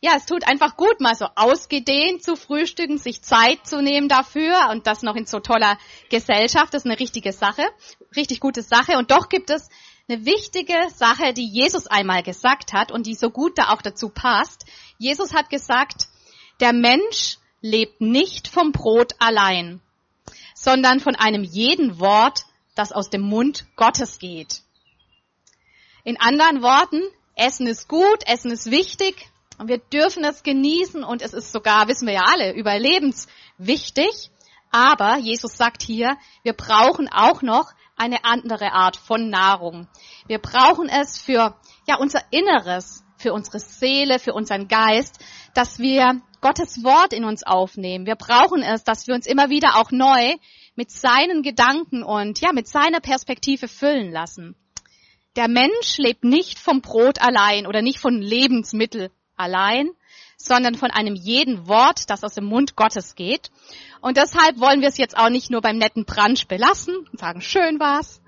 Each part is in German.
ja, es tut einfach gut, mal so ausgedehnt zu frühstücken, sich Zeit zu nehmen dafür und das noch in so toller Gesellschaft. Das ist eine richtige Sache, richtig gute Sache. Und doch gibt es eine wichtige Sache, die Jesus einmal gesagt hat und die so gut da auch dazu passt. Jesus hat gesagt, der Mensch lebt nicht vom Brot allein, sondern von einem jeden Wort, das aus dem Mund Gottes geht. In anderen Worten, Essen ist gut, Essen ist wichtig und wir dürfen es genießen und es ist sogar, wissen wir ja alle, überlebenswichtig. Aber Jesus sagt hier, wir brauchen auch noch eine andere Art von Nahrung. Wir brauchen es für, ja, unser Inneres, für unsere Seele, für unseren Geist, dass wir Gottes Wort in uns aufnehmen. Wir brauchen es, dass wir uns immer wieder auch neu mit seinen Gedanken und ja, mit seiner Perspektive füllen lassen. Der Mensch lebt nicht vom Brot allein oder nicht von Lebensmittel allein, sondern von einem jeden Wort, das aus dem Mund Gottes geht. Und deshalb wollen wir es jetzt auch nicht nur beim netten Brunch belassen und sagen, schön war's,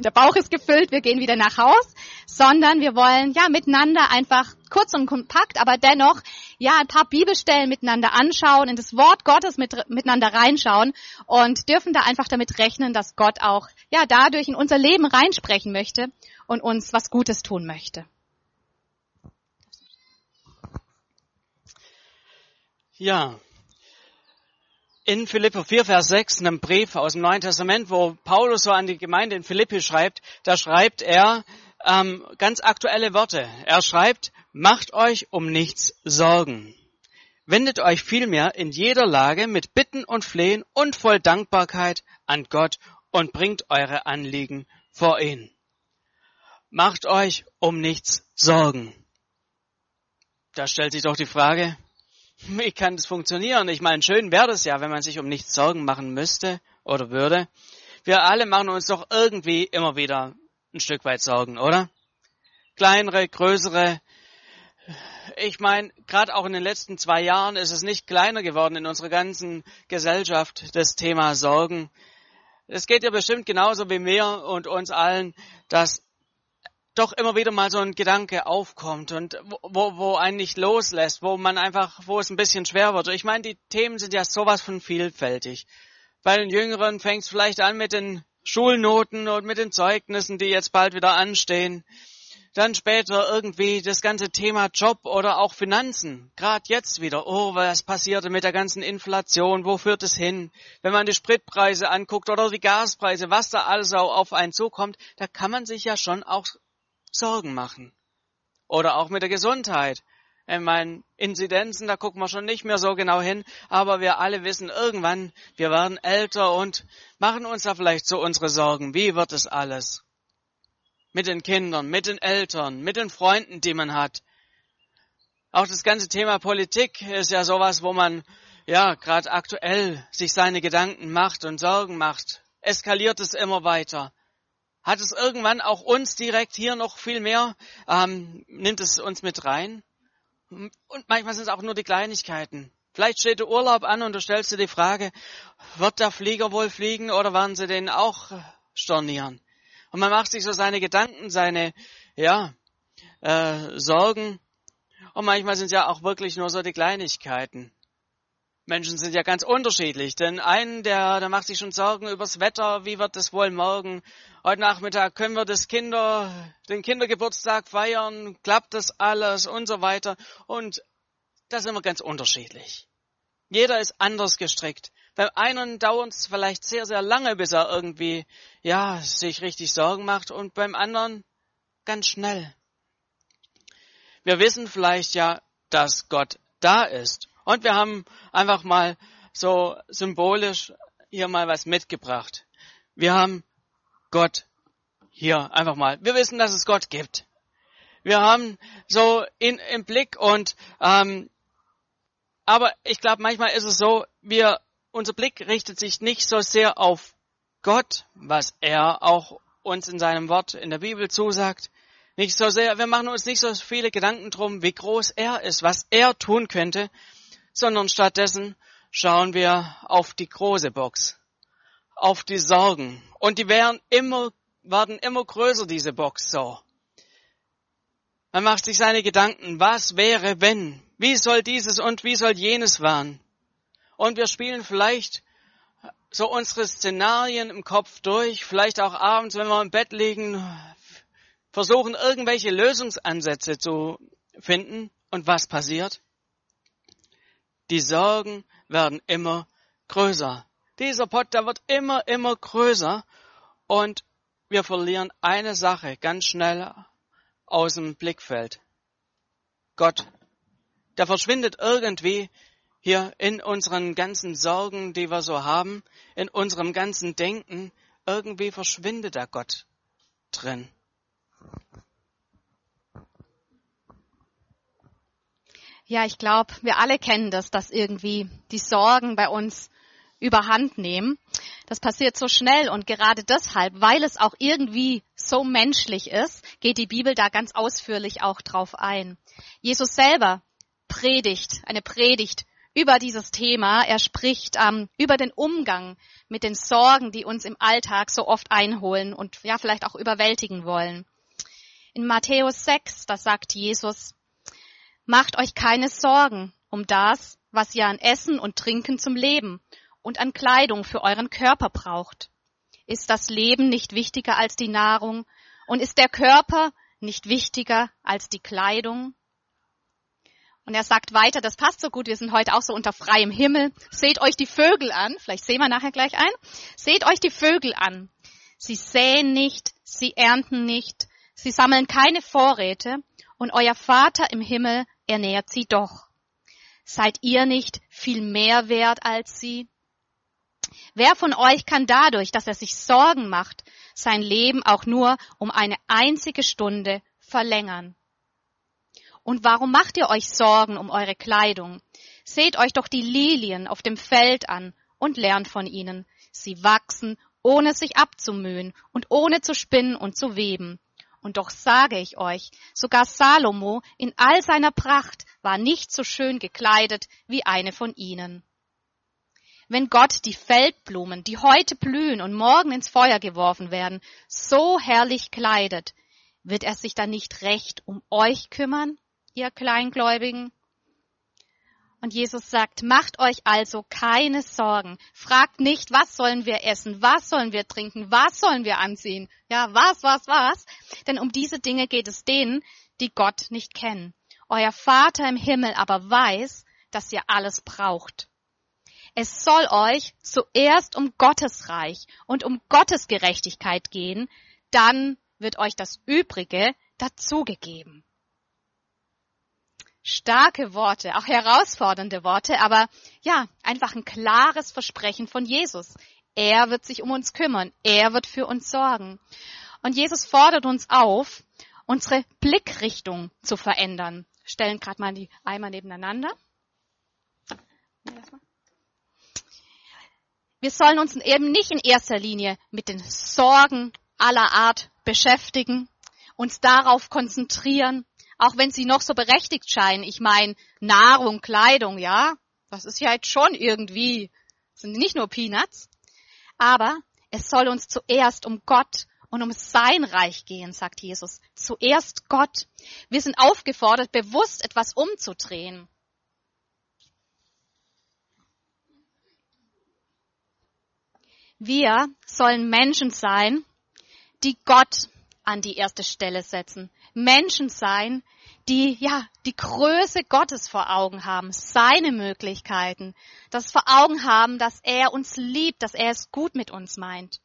der Bauch ist gefüllt, wir gehen wieder nach Haus, sondern wir wollen ja miteinander einfach kurz und kompakt, aber dennoch ja ein paar Bibelstellen miteinander anschauen, in das Wort Gottes mit, miteinander reinschauen und dürfen da einfach damit rechnen, dass Gott auch ja dadurch in unser Leben reinsprechen möchte und uns was Gutes tun möchte. Ja, in Philipper 4, Vers 6, einem Brief aus dem Neuen Testament, wo Paulus so an die Gemeinde in Philippi schreibt, da schreibt er ähm, ganz aktuelle Worte. Er schreibt, macht euch um nichts Sorgen. Wendet euch vielmehr in jeder Lage mit Bitten und Flehen und voll Dankbarkeit an Gott und bringt eure Anliegen vor ihn. Macht euch um nichts Sorgen. Da stellt sich doch die Frage, wie kann das funktionieren? Ich meine, schön wäre es ja, wenn man sich um nichts Sorgen machen müsste oder würde. Wir alle machen uns doch irgendwie immer wieder ein Stück weit Sorgen, oder? Kleinere, größere. Ich meine, gerade auch in den letzten zwei Jahren ist es nicht kleiner geworden in unserer ganzen Gesellschaft, das Thema Sorgen. Es geht ja bestimmt genauso wie mir und uns allen, dass doch immer wieder mal so ein Gedanke aufkommt und wo, wo einen nicht loslässt, wo man einfach, wo es ein bisschen schwer wird. Ich meine, die Themen sind ja sowas von vielfältig. Bei den Jüngeren fängt es vielleicht an mit den Schulnoten und mit den Zeugnissen, die jetzt bald wieder anstehen. Dann später irgendwie das ganze Thema Job oder auch Finanzen. Gerade jetzt wieder. Oh, was passierte mit der ganzen Inflation? Wo führt es hin? Wenn man die Spritpreise anguckt oder die Gaspreise, was da alles auf einen zukommt, da kann man sich ja schon auch Sorgen machen. Oder auch mit der Gesundheit. Ich meine, Inzidenzen, da gucken wir schon nicht mehr so genau hin, aber wir alle wissen irgendwann, wir werden älter und machen uns da vielleicht so unsere Sorgen. Wie wird es alles? Mit den Kindern, mit den Eltern, mit den Freunden, die man hat. Auch das ganze Thema Politik ist ja sowas, wo man ja gerade aktuell sich seine Gedanken macht und Sorgen macht. Eskaliert es immer weiter hat es irgendwann auch uns direkt hier noch viel mehr, ähm, nimmt es uns mit rein. Und manchmal sind es auch nur die Kleinigkeiten. Vielleicht steht der Urlaub an und du stellst dir die Frage, wird der Flieger wohl fliegen oder werden sie den auch stornieren? Und man macht sich so seine Gedanken, seine, ja, äh, Sorgen. Und manchmal sind es ja auch wirklich nur so die Kleinigkeiten. Menschen sind ja ganz unterschiedlich. Denn einen, der, der macht sich schon Sorgen übers Wetter, wie wird es wohl morgen? Heute Nachmittag können wir das Kinder, den Kindergeburtstag feiern, klappt das alles und so weiter. Und da sind wir ganz unterschiedlich. Jeder ist anders gestrickt. Beim einen dauert es vielleicht sehr, sehr lange, bis er irgendwie, ja, sich richtig Sorgen macht und beim anderen ganz schnell. Wir wissen vielleicht ja, dass Gott da ist und wir haben einfach mal so symbolisch hier mal was mitgebracht. Wir haben Gott hier einfach mal. Wir wissen, dass es Gott gibt. Wir haben so in, im Blick und ähm, aber ich glaube, manchmal ist es so, wir unser Blick richtet sich nicht so sehr auf Gott, was er auch uns in seinem Wort in der Bibel zusagt. Nicht so sehr, wir machen uns nicht so viele Gedanken drum, wie groß er ist, was er tun könnte, sondern stattdessen schauen wir auf die große Box, auf die Sorgen. Und die werden immer, werden immer größer, diese Box so. Man macht sich seine Gedanken, was wäre, wenn, wie soll dieses und wie soll jenes werden? Und wir spielen vielleicht so unsere Szenarien im Kopf durch, vielleicht auch abends, wenn wir im Bett liegen, versuchen irgendwelche Lösungsansätze zu finden. Und was passiert? Die Sorgen werden immer größer. Dieser Pott, der wird immer, immer größer. Und wir verlieren eine Sache ganz schnell aus dem Blickfeld. Gott. Der verschwindet irgendwie hier in unseren ganzen Sorgen, die wir so haben, in unserem ganzen Denken. Irgendwie verschwindet der Gott drin. Ja, ich glaube, wir alle kennen das, dass irgendwie die Sorgen bei uns überhand nehmen. Das passiert so schnell und gerade deshalb, weil es auch irgendwie so menschlich ist, geht die Bibel da ganz ausführlich auch drauf ein. Jesus selber predigt, eine Predigt über dieses Thema. Er spricht ähm, über den Umgang mit den Sorgen, die uns im Alltag so oft einholen und ja vielleicht auch überwältigen wollen. In Matthäus 6, da sagt Jesus, macht euch keine Sorgen um das, was ihr an Essen und Trinken zum Leben und an Kleidung für euren Körper braucht. Ist das Leben nicht wichtiger als die Nahrung und ist der Körper nicht wichtiger als die Kleidung? Und er sagt weiter, das passt so gut, wir sind heute auch so unter freiem Himmel. Seht euch die Vögel an, vielleicht sehen wir nachher gleich ein. Seht euch die Vögel an. Sie säen nicht, sie ernten nicht, sie sammeln keine Vorräte und euer Vater im Himmel ernährt sie doch. Seid ihr nicht viel mehr wert als sie? Wer von euch kann dadurch, dass er sich Sorgen macht, sein Leben auch nur um eine einzige Stunde verlängern? Und warum macht ihr euch Sorgen um eure Kleidung? Seht euch doch die Lilien auf dem Feld an und lernt von ihnen. Sie wachsen, ohne sich abzumühen und ohne zu spinnen und zu weben. Und doch sage ich euch, sogar Salomo in all seiner Pracht war nicht so schön gekleidet wie eine von ihnen. Wenn Gott die Feldblumen, die heute blühen und morgen ins Feuer geworfen werden, so herrlich kleidet, wird er sich dann nicht recht um euch kümmern, ihr Kleingläubigen? Und Jesus sagt, macht euch also keine Sorgen. Fragt nicht, was sollen wir essen, was sollen wir trinken, was sollen wir anziehen. Ja, was, was, was. Denn um diese Dinge geht es denen, die Gott nicht kennen. Euer Vater im Himmel aber weiß, dass ihr alles braucht. Es soll euch zuerst um Gottes Reich und um Gottes Gerechtigkeit gehen, dann wird euch das Übrige dazugegeben. Starke Worte, auch herausfordernde Worte, aber ja, einfach ein klares Versprechen von Jesus. Er wird sich um uns kümmern, er wird für uns sorgen. Und Jesus fordert uns auf, unsere Blickrichtung zu verändern. Stellen gerade mal die Eimer nebeneinander. Wir sollen uns eben nicht in erster Linie mit den Sorgen aller Art beschäftigen, uns darauf konzentrieren, auch wenn sie noch so berechtigt scheinen. Ich meine, Nahrung, Kleidung, ja, das ist ja jetzt schon irgendwie, sind nicht nur Peanuts. Aber es soll uns zuerst um Gott und um sein Reich gehen, sagt Jesus. Zuerst Gott. Wir sind aufgefordert, bewusst etwas umzudrehen. Wir sollen Menschen sein, die Gott an die erste Stelle setzen. Menschen sein, die, ja, die Größe Gottes vor Augen haben, seine Möglichkeiten, das vor Augen haben, dass er uns liebt, dass er es gut mit uns meint.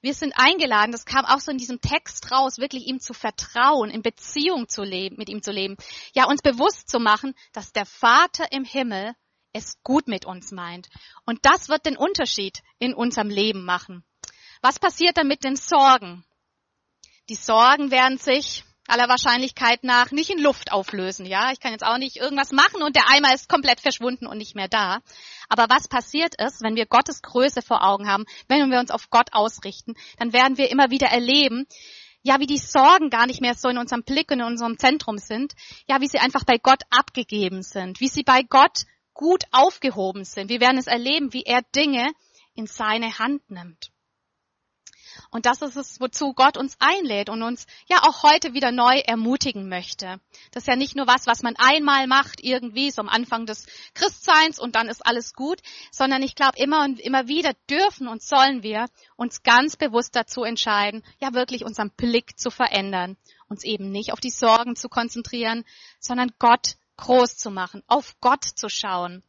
Wir sind eingeladen, das kam auch so in diesem Text raus, wirklich ihm zu vertrauen, in Beziehung zu leben, mit ihm zu leben. Ja, uns bewusst zu machen, dass der Vater im Himmel es gut mit uns meint. Und das wird den Unterschied in unserem Leben machen. Was passiert dann mit den Sorgen? Die Sorgen werden sich aller Wahrscheinlichkeit nach nicht in Luft auflösen. Ja, ich kann jetzt auch nicht irgendwas machen und der Eimer ist komplett verschwunden und nicht mehr da. Aber was passiert ist, wenn wir Gottes Größe vor Augen haben, wenn wir uns auf Gott ausrichten, dann werden wir immer wieder erleben, ja, wie die Sorgen gar nicht mehr so in unserem Blick und in unserem Zentrum sind, ja, wie sie einfach bei Gott abgegeben sind, wie sie bei Gott gut aufgehoben sind. Wir werden es erleben, wie er Dinge in seine Hand nimmt. Und das ist es, wozu Gott uns einlädt und uns ja auch heute wieder neu ermutigen möchte. Das ist ja nicht nur was, was man einmal macht, irgendwie so am Anfang des Christseins und dann ist alles gut, sondern ich glaube, immer und immer wieder dürfen und sollen wir uns ganz bewusst dazu entscheiden, ja wirklich unseren Blick zu verändern, uns eben nicht auf die Sorgen zu konzentrieren, sondern Gott groß zu machen, auf Gott zu schauen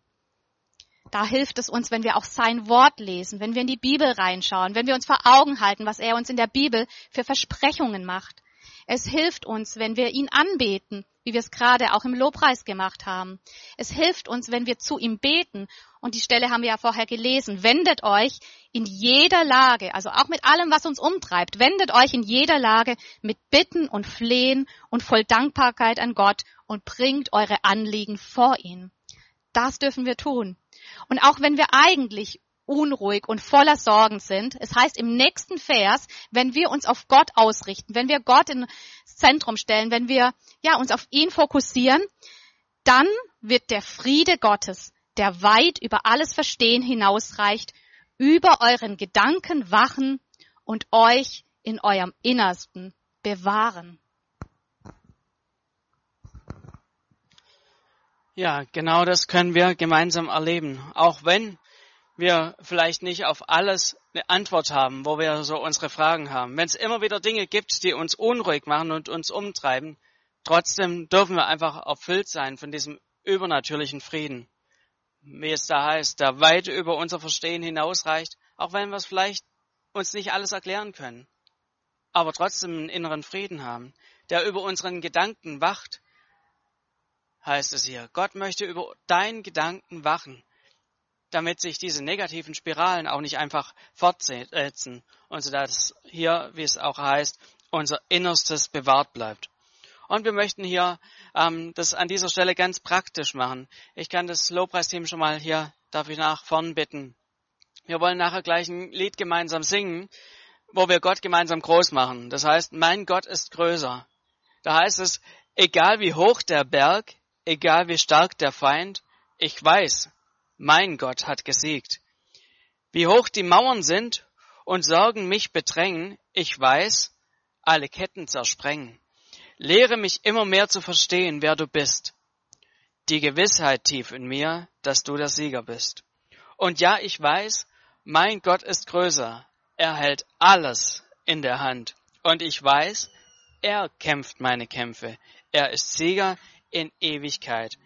da hilft es uns, wenn wir auch sein Wort lesen, wenn wir in die Bibel reinschauen, wenn wir uns vor Augen halten, was er uns in der Bibel für Versprechungen macht. Es hilft uns, wenn wir ihn anbeten, wie wir es gerade auch im Lobpreis gemacht haben. Es hilft uns, wenn wir zu ihm beten. Und die Stelle haben wir ja vorher gelesen. Wendet euch in jeder Lage, also auch mit allem, was uns umtreibt, wendet euch in jeder Lage mit Bitten und Flehen und voll Dankbarkeit an Gott und bringt eure Anliegen vor ihn. Das dürfen wir tun. Und auch wenn wir eigentlich unruhig und voller Sorgen sind. Es heißt im nächsten Vers, wenn wir uns auf Gott ausrichten, wenn wir Gott ins Zentrum stellen, wenn wir ja uns auf ihn fokussieren, dann wird der Friede Gottes, der weit über alles Verstehen hinausreicht, über euren Gedanken wachen und euch in eurem Innersten bewahren. Ja, genau das können wir gemeinsam erleben. Auch wenn wir vielleicht nicht auf alles eine Antwort haben, wo wir so unsere Fragen haben. Wenn es immer wieder Dinge gibt, die uns unruhig machen und uns umtreiben, trotzdem dürfen wir einfach erfüllt sein von diesem übernatürlichen Frieden. Wie es da heißt, der weit über unser Verstehen hinausreicht, auch wenn wir es vielleicht uns nicht alles erklären können, aber trotzdem einen inneren Frieden haben, der über unseren Gedanken wacht, heißt es hier. Gott möchte über deinen Gedanken wachen, damit sich diese negativen Spiralen auch nicht einfach fortsetzen und so dass hier, wie es auch heißt, unser Innerstes bewahrt bleibt. Und wir möchten hier ähm, das an dieser Stelle ganz praktisch machen. Ich kann das Lobpreisteam schon mal hier, darf ich nach vorn bitten. Wir wollen nachher gleich ein Lied gemeinsam singen, wo wir Gott gemeinsam groß machen. Das heißt, mein Gott ist größer. Da heißt es, egal wie hoch der Berg, egal wie stark der Feind, ich weiß, mein Gott hat gesiegt. Wie hoch die Mauern sind und Sorgen mich bedrängen, ich weiß, alle Ketten zersprengen. Lehre mich immer mehr zu verstehen, wer du bist. Die Gewissheit tief in mir, dass du der Sieger bist. Und ja, ich weiß, mein Gott ist größer. Er hält alles in der Hand. Und ich weiß, er kämpft meine Kämpfe. Er ist Sieger, in Ewigkeit.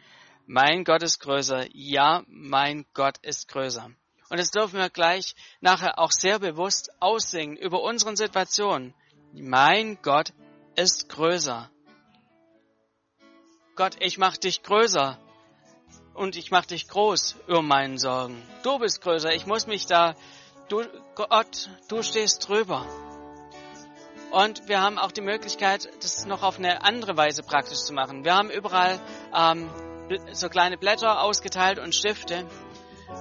Mein Gott ist größer. Ja, mein Gott ist größer. Und das dürfen wir gleich nachher auch sehr bewusst aussingen über unseren Situationen. Mein Gott ist größer. Gott, ich mach dich größer und ich mach dich groß über meinen Sorgen. Du bist größer. Ich muss mich da, du, Gott, du stehst drüber. Und wir haben auch die Möglichkeit, das noch auf eine andere Weise praktisch zu machen. Wir haben überall ähm, so kleine Blätter ausgeteilt und Stifte.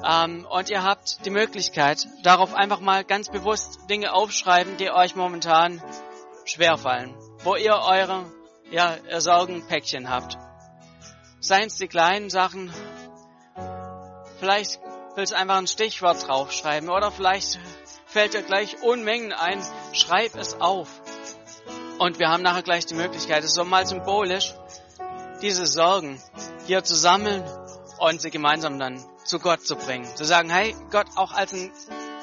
Ähm, und ihr habt die Möglichkeit, darauf einfach mal ganz bewusst Dinge aufschreiben, die euch momentan schwerfallen. Wo ihr eure ja, Sorgenpäckchen habt. Seien es die kleinen Sachen. Vielleicht willst du einfach ein Stichwort draufschreiben oder vielleicht fällt dir gleich Unmengen ein, schreib es auf. Und wir haben nachher gleich die Möglichkeit, es so mal symbolisch, diese Sorgen hier zu sammeln und sie gemeinsam dann zu Gott zu bringen. Zu sagen, hey Gott, auch als ein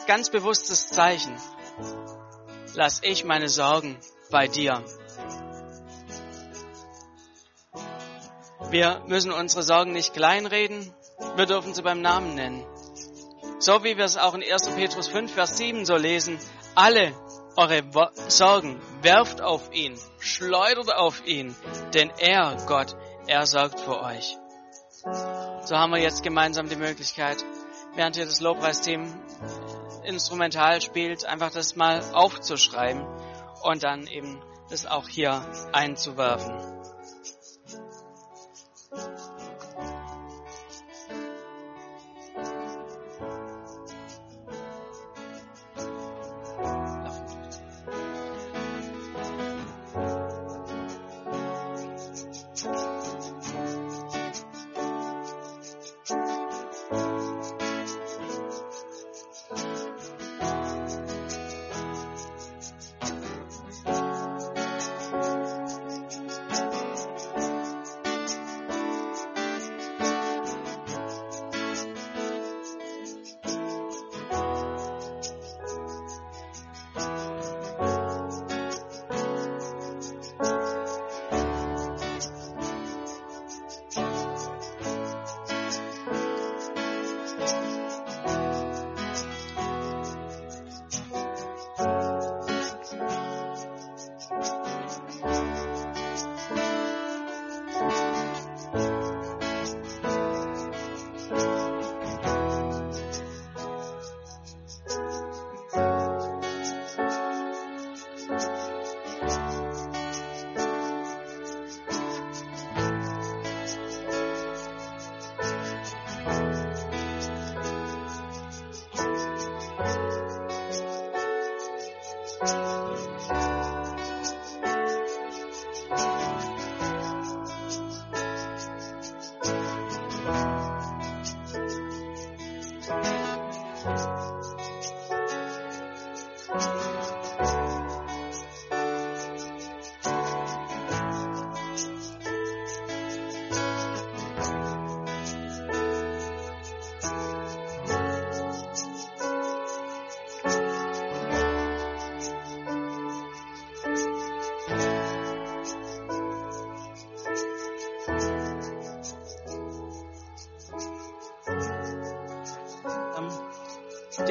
ganz bewusstes Zeichen, lass ich meine Sorgen bei dir. Wir müssen unsere Sorgen nicht kleinreden, wir dürfen sie beim Namen nennen. So wie wir es auch in 1. Petrus 5, Vers 7 so lesen, alle eure Sorgen werft auf ihn, schleudert auf ihn, denn er, Gott, er sorgt für euch. So haben wir jetzt gemeinsam die Möglichkeit, während hier das Lobpreisteam instrumental spielt, einfach das mal aufzuschreiben und dann eben das auch hier einzuwerfen.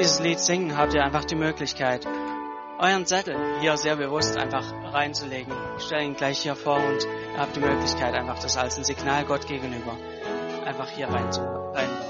Dieses Lied singen, habt ihr einfach die Möglichkeit, euren Zettel hier sehr bewusst einfach reinzulegen. Ich stelle ihn gleich hier vor und ihr habt die Möglichkeit, einfach das als ein Signal Gott gegenüber einfach hier rein, rein